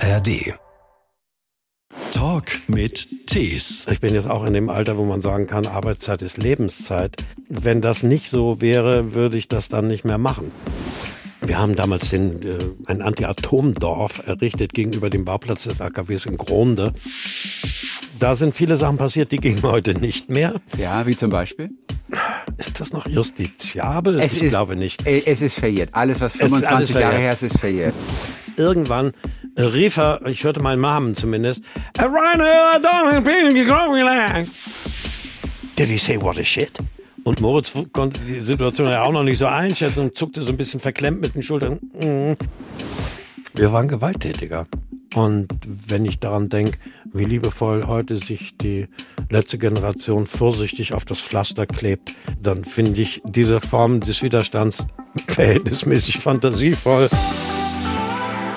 ARD. Talk mit Tees. Ich bin jetzt auch in dem Alter, wo man sagen kann, Arbeitszeit ist Lebenszeit. Wenn das nicht so wäre, würde ich das dann nicht mehr machen. Wir haben damals den, äh, ein Anti-Atom-Dorf errichtet gegenüber dem Bauplatz des AKWs in Gronde. Da sind viele Sachen passiert, die gehen heute nicht mehr. Ja, wie zum Beispiel? Ist das noch justiziabel? Es ich ist, glaube nicht. äh, Es ist verjährt. Alles, was ist alles 25 Jahre her ist, ist verjährt. Irgendwann äh, rief er, ich hörte meinen Namen zumindest, "Uh, Rainer, I don't think you're going like." Did he say what a shit? Und Moritz konnte die Situation ja auch noch nicht so einschätzen und zuckte so ein bisschen verklemmt mit den Schultern. Mhm. Wir waren gewalttätiger. Und wenn ich daran denke, wie liebevoll heute sich die letzte Generation vorsichtig auf das Pflaster klebt, dann finde ich diese Form des Widerstands verhältnismäßig fantasievoll.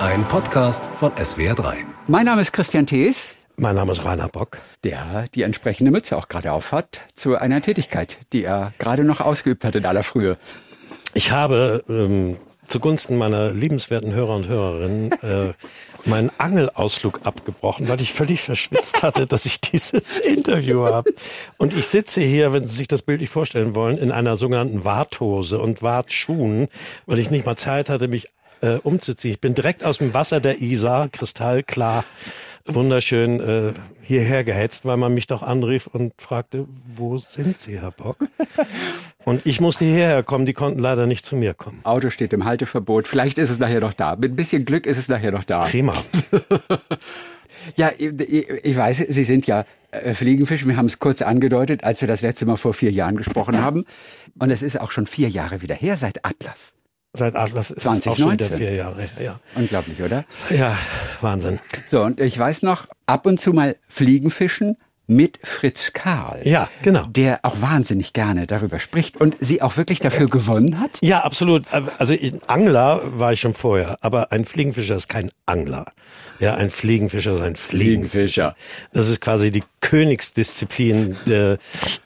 Ein Podcast von SWR3. Mein Name ist Christian Thees, Mein Name ist Rainer Bock. der die entsprechende Mütze auch gerade aufhat, zu einer Tätigkeit, die er gerade noch ausgeübt hat in aller Frühe. Ich habe ähm, zugunsten meiner liebenswerten Hörer und Hörerinnen äh, meinen Angelausflug abgebrochen, weil ich völlig verschwitzt hatte, dass ich dieses Interview habe. Und ich sitze hier, wenn Sie sich das bildlich vorstellen wollen, in einer sogenannten Warthose und Wartschuhen, weil ich nicht mal Zeit hatte, mich äh, umzuziehen. Ich bin direkt aus dem Wasser der Isar, kristallklar, wunderschön äh, hierher gehetzt, weil man mich doch anrief und fragte, wo sind Sie, Herr Bock? Und ich musste hierher kommen, die konnten leider nicht zu mir kommen. Auto steht im Halteverbot. Vielleicht ist es nachher noch da. Mit ein bisschen Glück ist es nachher noch da. Prima. Ja, ich, weiß, Sie sind ja äh, Fliegenfisch. Wir haben es kurz angedeutet, als wir das letzte Mal vor vier Jahren gesprochen haben. Und es ist auch schon vier Jahre wieder her seit Atlas. Seit Atlas ist es auch schon 2019. vier Jahre her. Unglaublich, oder? Ja. ja, Wahnsinn. So, und ich weiß noch, ab und zu mal Fliegenfischen mit Fritz Karl. Ja, genau. Der auch wahnsinnig gerne darüber spricht und sie auch wirklich dafür gewonnen hat. Ja, absolut. Also ich, Angler war ich schon vorher, aber ein Fliegenfischer ist kein Angler. Ja, ein Fliegenfischer ist ein Fliegenfischer. Das ist quasi die Königsdisziplin, äh,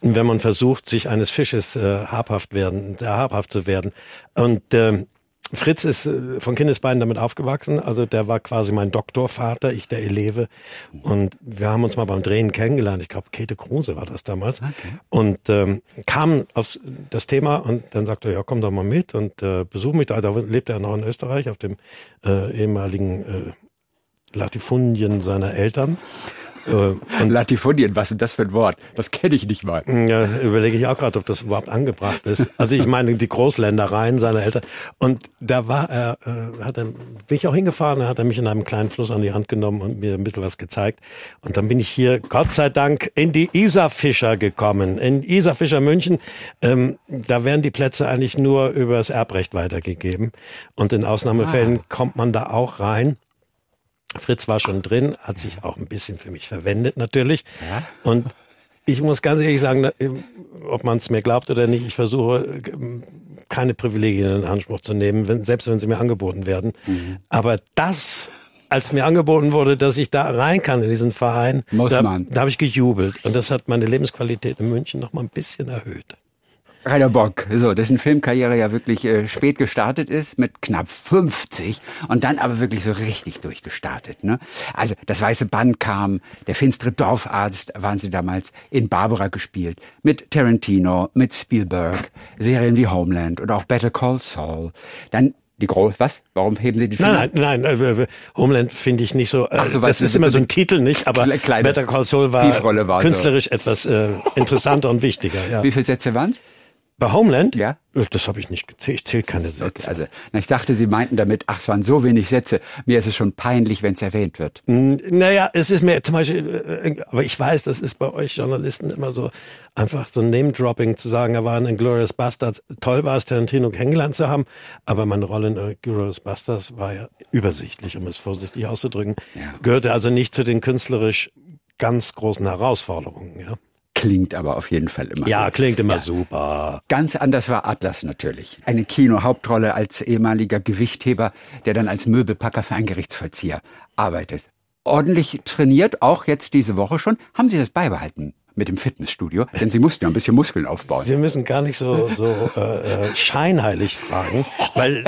wenn man versucht, sich eines Fisches äh, habhaft werden, der habhaft zu werden. Und ähm, Fritz ist äh, von Kindesbeinen damit aufgewachsen, also der war quasi mein Doktorvater, ich der Eleve. Und wir haben uns mal beim Drehen kennengelernt. Ich glaube, Käthe Kruse war das damals. Und ähm, kam auf das Thema und dann sagte er, ja, komm doch mal mit und äh, besuch mich da. Da lebt er noch in Österreich auf dem äh, ehemaligen äh, Latifundien seiner Eltern. Äh, und Latifundien, was ist das für ein Wort? Das kenne ich nicht mal. ja, überlege ich auch gerade, ob das überhaupt angebracht ist. Also ich meine die Großländereien seiner Eltern. Und da war er, äh, hat er, bin ich auch hingefahren, da hat er mich in einem kleinen Fluss an die Hand genommen und mir ein bisschen was gezeigt. Und dann bin ich hier, Gott sei Dank, in die Isarfischer gekommen. In Isarfischer München, ähm, da werden die Plätze eigentlich nur übers Erbrecht weitergegeben. Und in Ausnahmefällen kommt man da auch rein. Fritz war schon drin, hat sich auch ein bisschen für mich verwendet natürlich. Und ich muss ganz ehrlich sagen, ob man es mir glaubt oder nicht, ich versuche ähm, keine Privilegien in Anspruch zu nehmen, wenn, selbst wenn sie mir angeboten werden. Mhm. Aber das, als mir angeboten wurde, dass ich da rein kann in diesen Verein, Muss da, man. da habe ich gejubelt. Und das hat meine Lebensqualität in München noch mal ein bisschen erhöht. Rainer Bock, so, dessen Filmkarriere ja wirklich äh, spät gestartet ist, mit knapp 50 und dann aber wirklich so richtig durchgestartet. Ne? Also das Weiße Band kam, der finstere Dorfarzt waren sie damals in Barbara gespielt, mit Tarantino, mit Spielberg, Serien wie Homeland oder auch Better Call Saul. Dann die groß, was? Warum heben Sie die Finger? Nein, nein, nein, äh, Homeland finde ich nicht so. Äh, Ach so, das ist immer so ein. Titel nicht, aber kleine Better Call Saul war, war so. künstlerisch etwas äh, interessanter und wichtiger. Ja. Wie viele Sätze waren's? Bei Homeland? Ja. Äh, Das habe ich nicht gezählt. Ich zähle keine Sätze. Also, na, ich dachte, Sie meinten damit, ach, es waren so wenig Sätze. Mir ist es schon peinlich, wenn es erwähnt wird. N- Naja, es ist mir zum Beispiel, äh, aber ich weiß, das ist bei euch Journalisten immer so einfach so ein Name-Dropping zu sagen, er war in Inglourious Bastards. Toll war es, Tarantino kennengelernt zu haben, aber meine Rolle in Inglourious Bastards war ja übersichtlich, um es vorsichtig auszudrücken. Ja. Gehörte also nicht zu den künstlerisch ganz großen Herausforderungen. Ja, Klingt aber auf jeden Fall immer. ja gut. klingt immer super. Ganz anders war Atlas natürlich. Eine Kino-Hauptrolle als ehemaliger Gewichtheber, der dann als Möbelpacker für einen Gerichtsvollzieher arbeitet. Ordentlich trainiert, auch jetzt diese Woche schon. Haben Sie das beibehalten mit dem Fitnessstudio? Denn Sie mussten ja ein bisschen Muskeln aufbauen. Sie müssen gar nicht so, so äh, äh, scheinheilig fragen, weil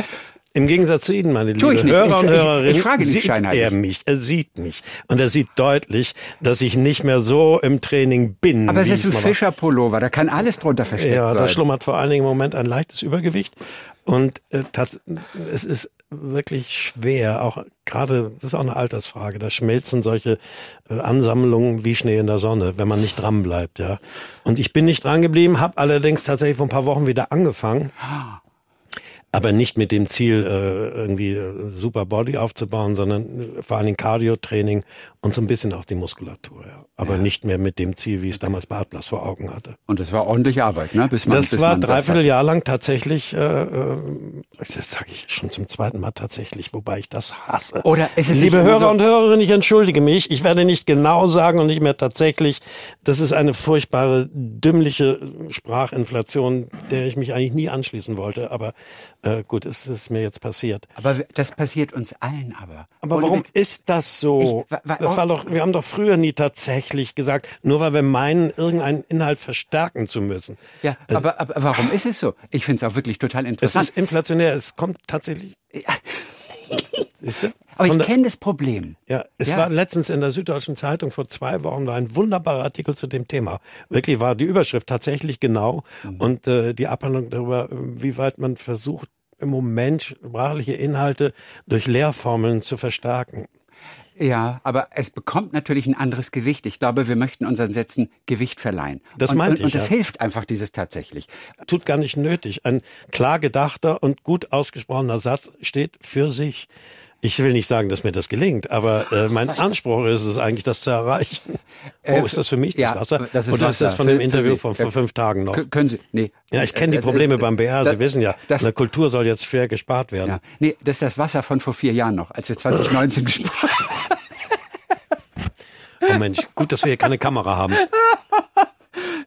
Im Gegensatz zu Ihnen, meine Tu ich liebe nicht. Hörer Ich- und ich- Hörerinnen, ich frage nicht sieht er mich, er sieht mich. Und er sieht deutlich, dass ich nicht mehr so im Training bin. Aber es ist ein. Fischerpullover, da kann alles drunter versteckt Ja, da sein. schlummert vor allen Dingen im Moment ein leichtes Übergewicht. Und äh, es ist wirklich schwer, auch gerade, das ist auch eine Altersfrage, da schmelzen solche äh, Ansammlungen wie Schnee in der Sonne, wenn man nicht dran bleibt, ja. Und ich bin nicht dran geblieben, habe allerdings tatsächlich vor ein paar Wochen wieder angefangen. Aber nicht mit dem Ziel, äh, irgendwie äh, super Body aufzubauen, sondern äh, vor allen Dingen Cardio-Training und so ein bisschen auch die Muskulatur. Ja. Aber nicht mehr mit dem Ziel, wie es damals bei Atlas vor Augen hatte. Und das war ordentliche Arbeit, ne? Bis man, Das bis war man dreiviertel. Jahr lang tatsächlich, äh, äh, das sage ich schon zum zweiten Mal tatsächlich, wobei ich das hasse. Oder ist es Liebe Hörer so- und Hörerinnen, ich entschuldige mich. Ich werde nicht genau sagen und nicht mehr tatsächlich. Das ist eine furchtbare, dümmliche Sprachinflation, der ich mich eigentlich nie anschließen wollte. Aber äh, gut, es ist mir jetzt passiert. Aber das passiert uns allen aber. Aber Ohne warum Witz. ist das so? Ich- wa- wa- das war doch, wir haben doch früher nie tatsächlich gesagt, nur weil wir meinen, irgendeinen Inhalt verstärken zu müssen. Ja, aber, aber warum ist es so? Ich finde es auch wirklich total Es interessant. ist inflationär, es kommt tatsächlich. Du? Aber ich kenne das Problem. Ja, es Ja. war letztens in der Süddeutschen Zeitung vor zwei Wochen war ein wunderbarer Artikel zu dem Thema. Wirklich war die Überschrift tatsächlich genau Mhm. und äh, die Abhandlung darüber, wie weit man versucht, im Moment sprachliche Inhalte durch Lehrformeln zu verstärken. Ja, aber es bekommt natürlich ein anderes Gewicht. Ich glaube, wir möchten unseren Sätzen Gewicht verleihen. Das und, meinte und, und ich, das ja. hilft einfach dieses tatsächlich. Tut gar nicht nötig. Ein klar gedachter und gut ausgesprochener Satz steht für sich. Ich will nicht sagen, dass mir das gelingt, aber äh, mein Anspruch ist es eigentlich, das zu erreichen. Oh, Äh, ist das für mich das ja, Wasser? das ist Oder ist das Wasser. von dem für Interview von vor Ja. fünf Tagen noch? Können Sie, nee. Ja, ich kenne die Das Probleme ist- beim BR, das- Sie wissen ja, Das, eine Kultur soll jetzt fair gespart werden. ja, nee, das ist das Wasser von vor vier Jahren noch, als wir 2019 gesprochen Oh Mensch, gut, dass wir hier keine Kamera haben.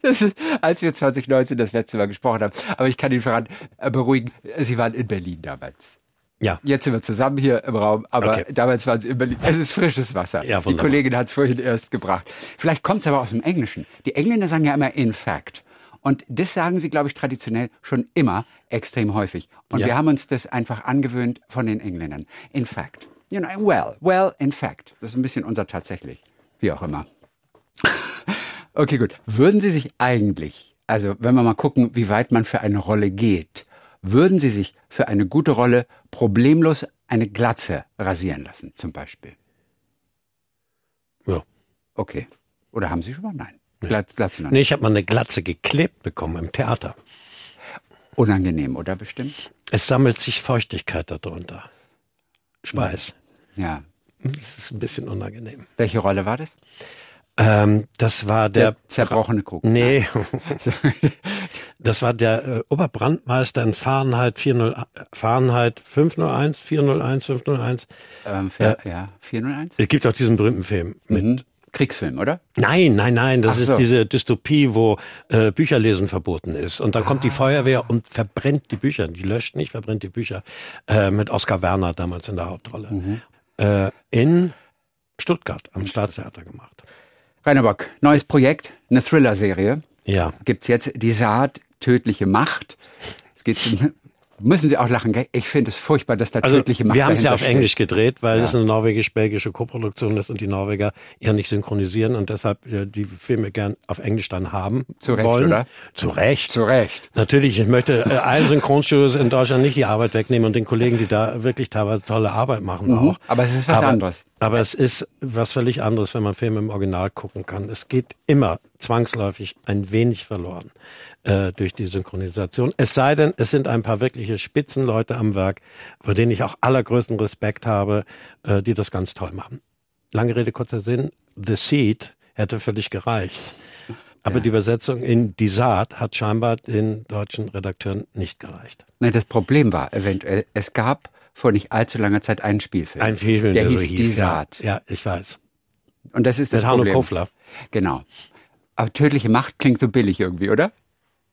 Das ist, als wir 2019 das letzte Mal gesprochen haben. Aber ich kann ihn verraten, äh, beruhigen, Sie waren in Berlin damals. Ja, Jetzt sind wir zusammen hier im Raum, aber Okay. damals waren Sie in Berlin. Es ist frisches Wasser. Ja, Die. Kollegin hat es vorhin erst gebracht. Vielleicht kommt es aber aus dem Englischen. Die Engländer sagen ja immer in fact. Und das sagen sie, glaube ich, traditionell schon immer extrem häufig. Und Ja. wir haben uns das einfach angewöhnt von den Engländern. In fact. You know, well, well, in fact. Das ist ein bisschen unser tatsächlich. Wie auch immer. Okay, gut. Würden Sie sich eigentlich, also wenn wir mal gucken, wie weit man für eine Rolle geht, würden Sie sich für eine gute Rolle problemlos eine Glatze rasieren lassen, zum Beispiel? ja. Okay. Oder haben Sie schon mal? Nein. Glatze, Glatze noch Nee, nicht. ich habe mal eine Glatze geklebt bekommen im Theater. Unangenehm, oder bestimmt? Es sammelt sich Feuchtigkeit darunter. Schweiß. Ja. Das ist ein bisschen unangenehm. Welche Rolle war das? Ähm, das war der, Der zerbrochene Krug. Nee, das war der äh, Oberbrandmeister in Fahrenheit 40, Fahrenheit 501, 401, 501. Ähm, für, ja, 401? Es gibt auch diesen berühmten Film mit Mhm. Kriegsfilm, oder? Nein, nein, nein, das so. ist diese Dystopie, wo äh, Bücherlesen verboten ist. Und dann kommt die Ah. Feuerwehr und verbrennt die Bücher. Die löscht nicht, verbrennt die Bücher. Äh, mit Oskar Werner damals in der Hauptrolle. Mhm. Äh, in Stuttgart am Staatstheater gemacht. Rainer Bock, neues Projekt, eine Thriller-Serie. Ja. Gibt's jetzt die Saat, tödliche Macht. Es geht Müssen Sie auch lachen, gell? Ich finde es furchtbar, dass da Also tödliche Macht wir haben es ja auf Englisch steht. gedreht, weil Ja. es eine norwegisch-belgische Koproduktion ist und die Norweger eher nicht synchronisieren und deshalb die Filme gern auf Englisch dann haben Zu Recht, wollen. oder? Zu Recht. Zu Recht. Natürlich, ich möchte äh, allen Synchronstudios in Deutschland nicht die Arbeit wegnehmen und den Kollegen, die da wirklich teilweise tolle Arbeit machen auch. Mhm. Aber es ist was aber, anderes. Aber es ist was völlig anderes, wenn man Filme im Original gucken kann. Es geht immer zwangsläufig ein wenig verloren äh, durch die Synchronisation. Es sei denn, es sind ein paar wirkliche Spitzenleute am Werk, vor denen ich auch allergrößten Respekt habe, äh, die das ganz toll machen. Lange Rede, kurzer Sinn. The Seed hätte völlig gereicht. Aber die Übersetzung in Die Saat hat scheinbar den deutschen Redakteuren nicht gereicht. Nein, das Problem war eventuell, es gab vor nicht allzu langer Zeit einen Spielfilm. Ein Film, der der, hieß so Die hieß. Saat. Ja, ja, ich weiß. Und das ist das Mit Hanno Problem. Kofler. Genau. Aber tödliche Macht klingt so billig irgendwie, oder?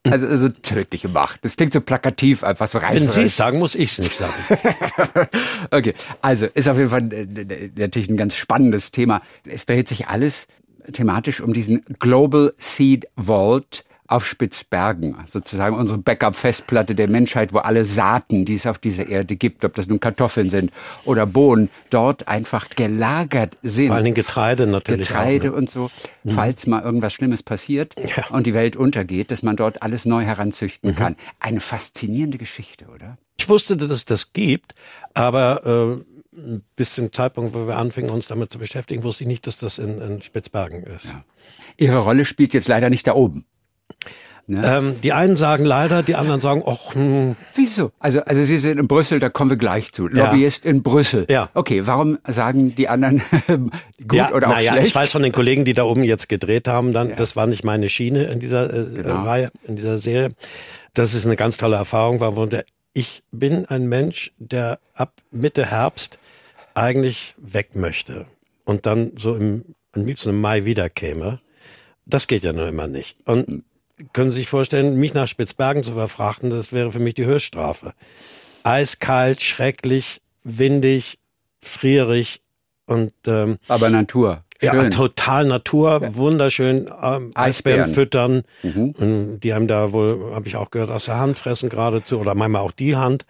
Also, also tödliche Macht. Das klingt so plakativ, einfach so Wenn Sie es sagen, muss ich es nicht sagen. Okay, also ist auf jeden Fall äh, äh, natürlich ein ganz spannendes Thema. Es dreht sich alles thematisch um diesen Global Seed Vault, auf Spitzbergen, sozusagen unsere Backup-Festplatte der Menschheit, wo alle Saaten, die es auf dieser Erde gibt, ob das nun Kartoffeln sind oder Bohnen, dort einfach gelagert sind. Vor allem Getreide natürlich. Getreide auch, ne? und so, mhm. falls mal irgendwas Schlimmes passiert ja. und die Welt untergeht, dass man dort alles neu heranzüchten mhm. kann. Eine faszinierende Geschichte, oder? Ich wusste, dass es das gibt, aber äh, bis zum Zeitpunkt, wo wir anfingen, uns damit zu beschäftigen, wusste ich nicht, dass das in, in Spitzbergen ist. Ja. Ihre Rolle spielt jetzt leider nicht da oben. Ne? Ähm, die einen sagen leider, die anderen sagen, ach, hm. Wieso? Also, also Sie sind in Brüssel, da kommen wir gleich zu. Lobbyist ja. in Brüssel. Ja. Okay, warum sagen die anderen gut ja, oder auch naja, schlecht? Ich weiß von den Kollegen, die da oben jetzt gedreht haben, dann, ja. das war nicht meine Schiene in dieser äh, genau. Reihe, in dieser Serie. Das ist eine ganz tolle Erfahrung, war, wo der, ich bin ein Mensch, der ab Mitte Herbst eigentlich weg möchte und dann so im, am liebsten im Mai wiederkäme. Das geht ja nur immer nicht. Und hm können Sie sich vorstellen, mich nach Spitzbergen zu verfrachten, das wäre für mich die Höchststrafe. Eiskalt, schrecklich, windig, frierig und ähm, aber Natur. Schön. Ja, total Natur, ja. wunderschön. Ähm, Eisbären. Eisbären füttern, mhm. die einem da wohl, habe ich auch gehört, aus der Hand fressen geradezu oder manchmal auch die Hand.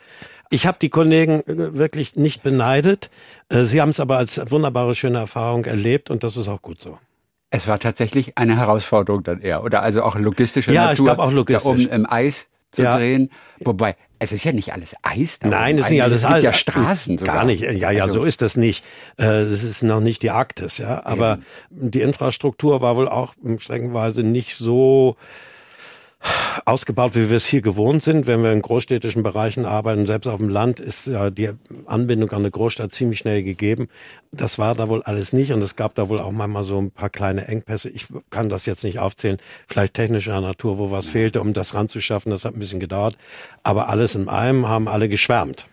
Ich habe die Kollegen äh, wirklich nicht beneidet. Äh, sie haben es aber als wunderbare, schöne Erfahrung erlebt und das ist auch gut so. Es war tatsächlich eine Herausforderung dann eher. Oder also auch logistische ja, Natur. Ich auch logistisch. Da oben im Eis zu ja. drehen. Wobei, es ist ja nicht alles Eis. Da Nein, es ist nicht alles Eis. Es gibt ja Straßen sogar. Gar nicht. Ja, ja, also, so ist das nicht. Äh, es ist noch nicht die Arktis, ja. Aber eben. die Infrastruktur war wohl auch streckenweise nicht so ausgebaut, wie wir es hier gewohnt sind. Wenn wir in großstädtischen Bereichen arbeiten, selbst auf dem Land, ist ja die Anbindung an eine Großstadt ziemlich schnell gegeben. Das war da wohl alles nicht und es gab da wohl auch manchmal so ein paar kleine Engpässe. Ich kann das jetzt nicht aufzählen, vielleicht technischer Natur, wo was fehlte, um das ranzuschaffen. Das hat ein bisschen gedauert. Aber alles in allem haben alle geschwärmt.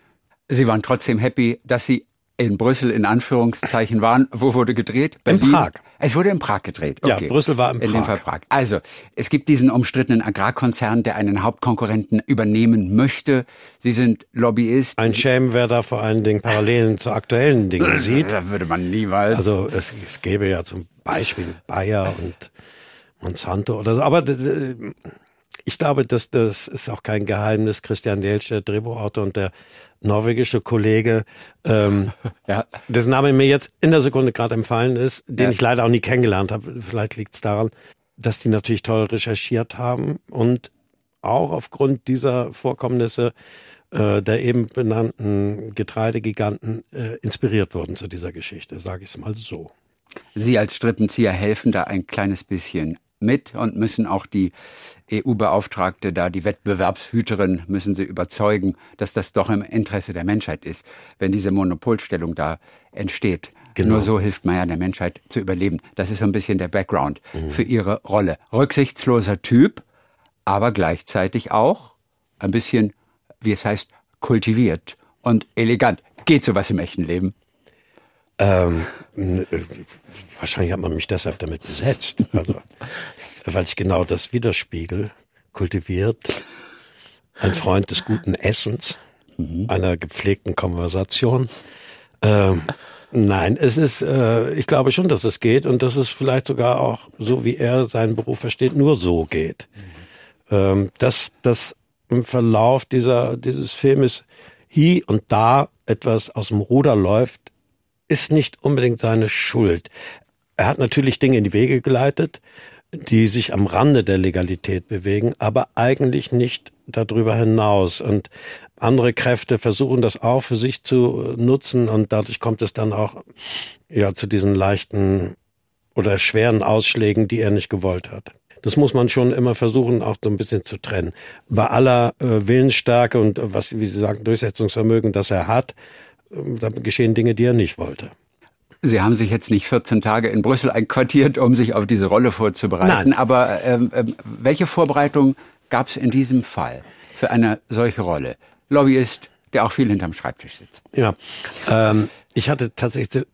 Sie waren trotzdem happy, dass Sie in Brüssel in Anführungszeichen waren. Wo wurde gedreht? Berlin? In Prag. Es wurde in Prag gedreht. Okay. Ja, Brüssel war in, Prag. In dem Fall Prag. Also, es gibt diesen umstrittenen Agrarkonzern, der einen Hauptkonkurrenten übernehmen möchte. Sie sind Lobbyist. Ein Shame, wer da vor allen Dingen Parallelen zu aktuellen Dingen sieht. Da würde man niemals. Also, es, es gäbe ja zum Beispiel Bayer und Monsanto oder so. Aber ich glaube, dass das ist auch kein Geheimnis. Christian Delsch, der Drehbuchautor und der norwegische Kollege, ähm, ja. dessen Name mir jetzt in der Sekunde gerade empfallen ist, den ja. ich leider auch nie kennengelernt habe. Vielleicht liegt es daran, dass die natürlich toll recherchiert haben und auch aufgrund dieser Vorkommnisse äh, der eben benannten Getreidegiganten äh, inspiriert wurden zu dieser Geschichte, sage ich es mal so. Sie als Strippenzieher helfen da ein kleines bisschen mit und müssen auch die EU-Beauftragte da, die Wettbewerbshüterin, müssen sie überzeugen, dass das doch im Interesse der Menschheit ist, wenn diese Monopolstellung da entsteht. Genau. Nur so hilft man ja der Menschheit zu überleben. Das ist so ein bisschen der Background mhm. für ihre Rolle. Rücksichtsloser Typ, aber gleichzeitig auch ein bisschen, wie es heißt, kultiviert und elegant. Geht sowas im echten Leben? Ähm, äh, wahrscheinlich hat man mich deshalb damit besetzt. Also, weil ich genau das widerspiegel, kultiviert, ein Freund des guten Essens, mhm. einer gepflegten Konversation. Ähm, nein, es ist, äh, ich glaube schon, dass es geht und dass es vielleicht sogar auch, so wie er seinen Beruf versteht, nur so geht. Mhm. Ähm, dass das im Verlauf dieser, dieses Filmes hier und da etwas aus dem Ruder läuft, ist nicht unbedingt seine Schuld. Er hat natürlich Dinge in die Wege geleitet, die sich am Rande der Legalität bewegen, aber eigentlich nicht darüber hinaus. Und andere Kräfte versuchen das auch für sich zu nutzen und dadurch kommt es dann auch ja zu diesen leichten oder schweren Ausschlägen, die er nicht gewollt hat. Das muss man schon immer versuchen, auch so ein bisschen zu trennen. Bei aller äh, Willensstärke und äh, was, wie Sie sagen, Durchsetzungsvermögen, das er hat, da geschehen Dinge, die er nicht wollte. Sie haben sich jetzt nicht 14 Tage in Brüssel einquartiert, um sich auf diese Rolle vorzubereiten. Nein. Aber ähm, ähm, welche Vorbereitung gab es in diesem Fall für eine solche Rolle? Lobbyist, der auch viel hinterm Schreibtisch sitzt. Ja, ähm, ich hatte tatsächlich,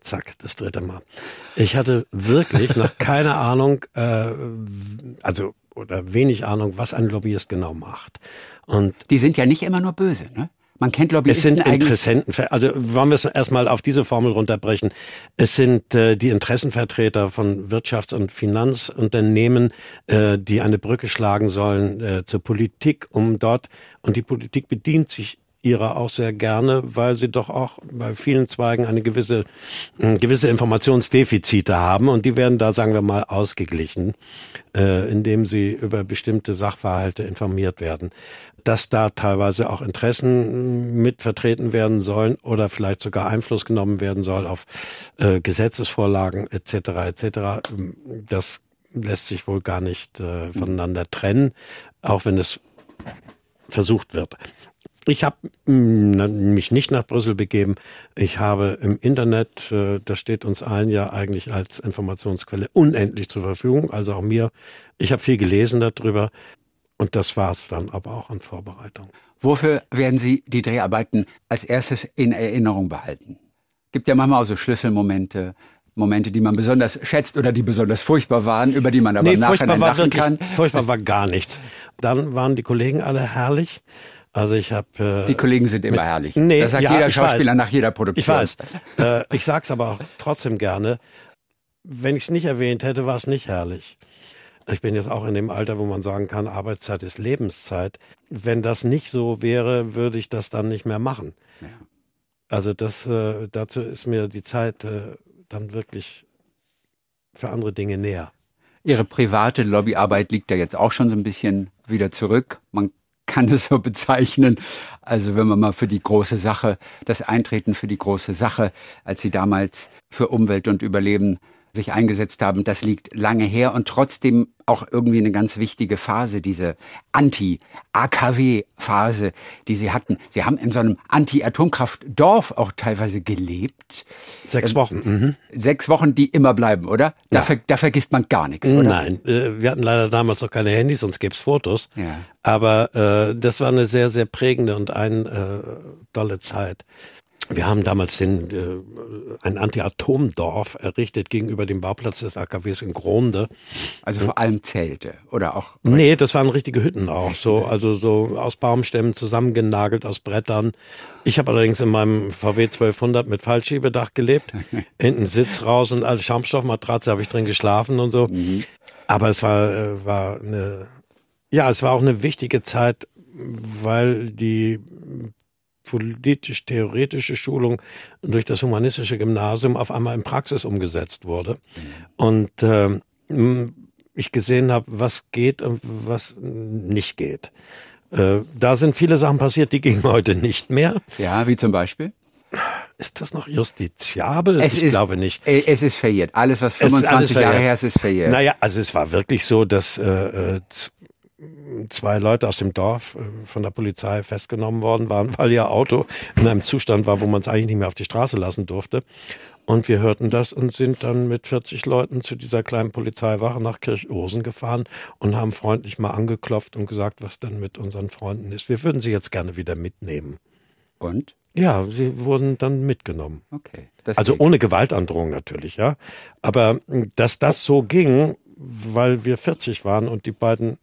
zack, das dritte Mal. Ich hatte wirklich noch keine Ahnung, äh, also oder wenig Ahnung, was ein Lobbyist genau macht. Und die sind ja nicht immer nur böse, ne? Man kennt Lobbyisten Es sind Interessenten, also wollen wir es erstmal auf diese Formel runterbrechen. Es sind äh, die Interessenvertreter von Wirtschafts- und Finanzunternehmen, äh, die eine Brücke schlagen sollen äh, zur Politik, um dort, und die Politik bedient sich ihrer auch sehr gerne, weil sie doch auch bei vielen Zweigen eine gewisse, äh, gewisse Informationsdefizite haben und die werden da, sagen wir mal, ausgeglichen, äh, indem sie über bestimmte Sachverhalte informiert werden. Dass da teilweise auch Interessen mit vertreten werden sollen oder vielleicht sogar Einfluss genommen werden soll auf äh, Gesetzesvorlagen etc. etc. Das lässt sich wohl gar nicht äh, voneinander trennen, auch wenn es versucht wird. Ich habe mm, mich nicht nach Brüssel begeben. Ich habe im Internet, äh, das steht uns allen ja eigentlich als Informationsquelle unendlich zur Verfügung, also auch mir. Ich habe viel gelesen darüber und das war es dann aber auch an Vorbereitung. Wofür werden Sie die Dreharbeiten als erstes in Erinnerung behalten? Gibt ja manchmal auch so Schlüsselmomente, Momente, die man besonders schätzt oder die besonders furchtbar waren, über die man aber nee, nachher lachen wirklich, kann. Furchtbar war gar nichts. Dann waren die Kollegen alle herrlich. Also ich habe äh, die Kollegen sind immer mit, herrlich. Nee, das sagt ja, jeder Schauspieler weiß. nach jeder Produktion. Ich weiß. äh, ich sag's aber auch trotzdem gerne. Wenn ich es nicht erwähnt hätte, war es nicht herrlich. Ich bin jetzt auch in dem Alter, wo man sagen kann, Arbeitszeit ist Lebenszeit. Wenn das nicht so wäre, würde ich das dann nicht mehr machen. Ja. Also das, äh, dazu ist mir die Zeit äh, dann wirklich für andere Dinge näher. Ihre private Lobbyarbeit liegt ja jetzt auch schon so ein bisschen wieder zurück. Man kann es so bezeichnen. Also wenn man mal für die große Sache, das Eintreten für die große Sache, als sie damals für Umwelt und Überleben sich eingesetzt haben, das liegt lange her und trotzdem auch irgendwie eine ganz wichtige Phase, diese Anti-AKW-Phase, die sie hatten. Sie haben in so einem Anti-Atomkraftdorf auch teilweise gelebt. Sechs ähm, Wochen. Mhm. Sechs Wochen, die immer bleiben, oder? Da, ja. ver da vergisst man gar nichts, oder? Nein, äh, wir hatten leider damals noch keine Handys, sonst gäbe es Fotos. Ja. Aber äh, das war eine sehr, sehr prägende und ein äh, tolle Zeit. Wir haben damals den, äh, ein Anti-Atom-Dorf errichtet gegenüber dem Bauplatz des AKWs in Gronde. Also vor allem Zelte oder auch? Nee, das waren richtige Hütten auch. So, also so aus Baumstämmen zusammengenagelt, aus Brettern. Ich habe allerdings in meinem VW 1200 mit Fallschiebedach gelebt. Hinten Sitz raus und als Schaumstoffmatratze habe ich drin geschlafen und so. Mhm. Aber es war, äh, war eine, ja, es war auch eine wichtige Zeit, weil die politisch-theoretische Schulung durch das humanistische Gymnasium auf einmal in Praxis umgesetzt wurde. Und äh, ich gesehen habe, was geht und was nicht geht. Äh, da sind viele Sachen passiert, die gehen heute nicht mehr. Ja, wie zum Beispiel? Ist das noch justiziabel? Es ich ist, glaube nicht. Äh, es ist verjährt. Alles, was 25 alles Jahre her ist, ist verjährt. Naja, also es war wirklich so, dass äh, äh zwei Leute aus dem Dorf äh, von der Polizei festgenommen worden waren, weil ihr Auto in einem Zustand war, wo man es eigentlich nicht mehr auf die Straße lassen durfte. Und wir hörten das und sind dann mit 40 Leuten zu dieser kleinen Polizeiwache nach Kirchosen gefahren und haben freundlich mal angeklopft und gesagt, was denn mit unseren Freunden ist. Wir würden sie jetzt gerne wieder mitnehmen. Und? Ja, sie wurden dann mitgenommen. Okay. Also ohne Gewaltandrohung natürlich, ja. Aber dass das so ging, weil wir 40 waren und die beiden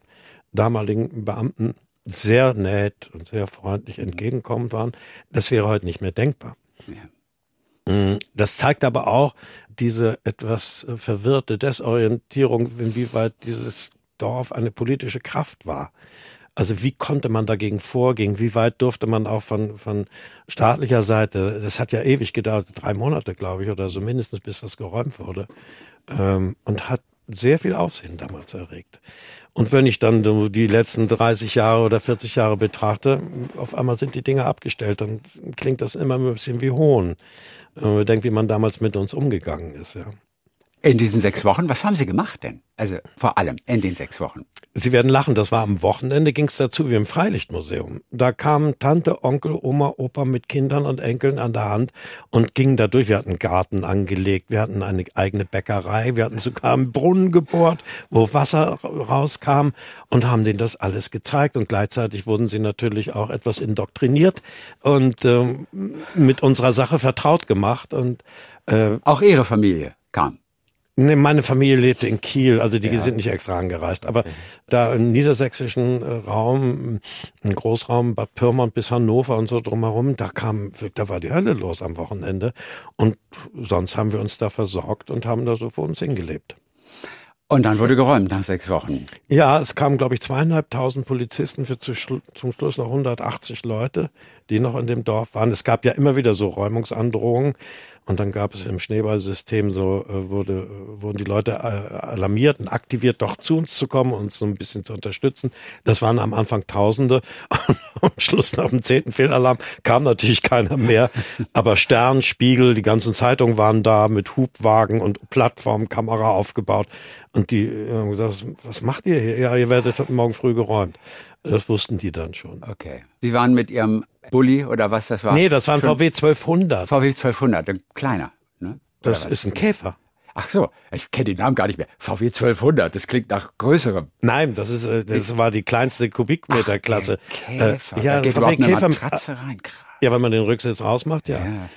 damaligen Beamten sehr nett und sehr freundlich entgegenkommend waren. Das wäre heute nicht mehr denkbar. Ja. Mm, das zeigt aber auch diese etwas verwirrte Desorientierung, inwieweit dieses Dorf eine politische Kraft war. Also wie konnte man dagegen vorgehen? Wie weit durfte man auch von, von staatlicher Seite, das hat ja ewig gedauert, drei Monate, glaube ich, oder so mindestens, bis das geräumt wurde, ähm, und hat sehr viel Aufsehen damals erregt. Und wenn ich dann so die letzten 30 Jahre oder 40 Jahre betrachte, auf einmal sind die Dinge abgestellt, dann klingt das immer ein bisschen wie Hohn. Äh, denkt, wie man damals mit uns umgegangen ist, ja. In diesen sechs Wochen, was haben Sie gemacht denn? Also vor allem in den sechs Wochen. Sie werden lachen, das war am Wochenende, ging es dazu wie im Freilichtmuseum. Da kamen Tante, Onkel, Oma, Opa mit Kindern und Enkeln an der Hand und gingen da durch. Wir hatten einen Garten angelegt, wir hatten eine eigene Bäckerei, wir hatten sogar einen Brunnen gebohrt, wo Wasser rauskam und haben denen das alles gezeigt. Und gleichzeitig wurden sie natürlich auch etwas indoktriniert und äh, mit unserer Sache vertraut gemacht. Und äh, Auch Ihre Familie kam. Nee, meine Familie lebte in Kiel, also die ja. sind nicht extra angereist. Aber okay. da im niedersächsischen äh, Raum, im Großraum Bad Pyrmont bis Hannover und so drumherum, da kam, da war die Hölle los am Wochenende. Und sonst haben wir uns da versorgt und haben da so vor uns hingelebt. Und dann wurde geräumt nach sechs Wochen. Ja, es kamen, glaube ich, zweieinhalbtausend Polizisten für zu, zum Schluss noch 180 Leute, die noch in dem Dorf waren. Es gab ja immer wieder so Räumungsandrohungen. Und dann gab es im Schneeballsystem so, äh, wurde, wurden die Leute äh, alarmiert und aktiviert, doch zu uns zu kommen, uns so ein bisschen zu unterstützen. Das waren am Anfang Tausende. Und am Schluss nach dem zehnten Fehlalarm kam natürlich keiner mehr. Aber Stern, Spiegel, die ganzen Zeitungen waren da mit Hubwagen und Plattformkamera aufgebaut. Und die haben gesagt, was macht ihr hier? Ja, ihr werdet morgen früh geräumt. Das wussten die dann schon. Okay. Sie waren mit Ihrem Bulli oder was das war? Nee, das war ein VW 1200. VW 1200, ein kleiner. Ne? Das ist ein Käfer. Ach so, ich kenne den Namen gar nicht mehr. VW 1200, das klingt nach größerem. Nein, das ist äh, das war die kleinste Kubikmeterklasse. Käfer, äh, ja, da geht VW überhaupt Käfer, eine Matratze rein. Krass. Ja, wenn man den Rücksitz rausmacht, ja. ja.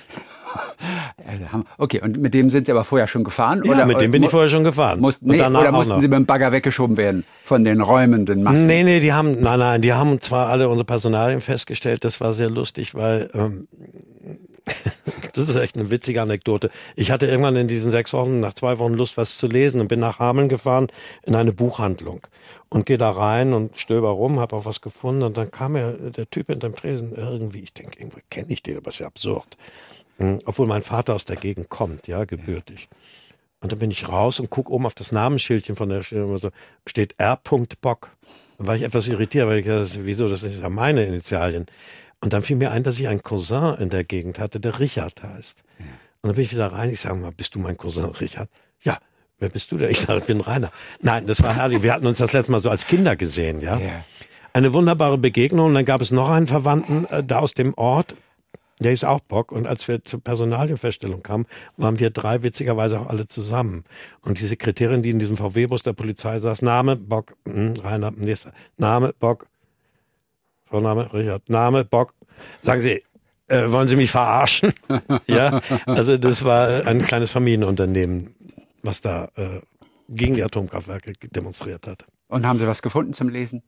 Okay, und mit dem sind Sie aber vorher schon gefahren? Ja, oder, mit dem bin ich vorher schon gefahren. Musst, nee, oder mussten Sie mit dem Bagger weggeschoben werden von den räumenden Massen? Nee, nee, die haben, nein, nein, die haben zwar alle unsere Personalien festgestellt, das war sehr lustig, weil ähm, das ist echt eine witzige Anekdote. Ich hatte irgendwann in diesen sechs Wochen, nach zwei Wochen Lust, was zu lesen und bin nach Hameln gefahren in eine Buchhandlung und gehe da rein und stöber rum, habe auch was gefunden und dann kam mir der Typ hinterm Tresen irgendwie, ich denke, irgendwo kenne ich den, aber ist ja absurd. Hm, obwohl mein Vater aus der Gegend kommt, ja, gebürtig. Und dann bin ich raus und gucke oben auf das Namensschildchen von der Stelle, so steht R. Bock. Da war ich etwas irritiert, weil ich dachte, wieso, das ist ja meine Initialien. Und dann fiel mir ein, dass ich einen Cousin in der Gegend hatte, der Richard heißt. Und dann bin ich wieder rein, ich sage mal, bist du mein Cousin Richard? Ja, wer bist du denn? Ich sage, ich bin Rainer. Nein, das war herrlich. Wir hatten uns das letzte Mal so als Kinder gesehen, ja. Yeah. Eine wunderbare Begegnung. Und dann gab es noch einen Verwandten äh, da aus dem Ort, der ist auch Bock. Und als wir zur Personalienfeststellung kamen, waren wir drei witzigerweise auch alle zusammen. Und die Sekretärin, die in diesem VW-Bus der Polizei saß, Name, Bock, hm, Rainer, nächster, Name, Bock, Vorname, Richard, Name, Bock. Sagen Sie, äh, wollen Sie mich verarschen? ja, also das war ein kleines Familienunternehmen, was da äh, gegen die Atomkraftwerke demonstriert hat. Und haben Sie was gefunden zum Lesen?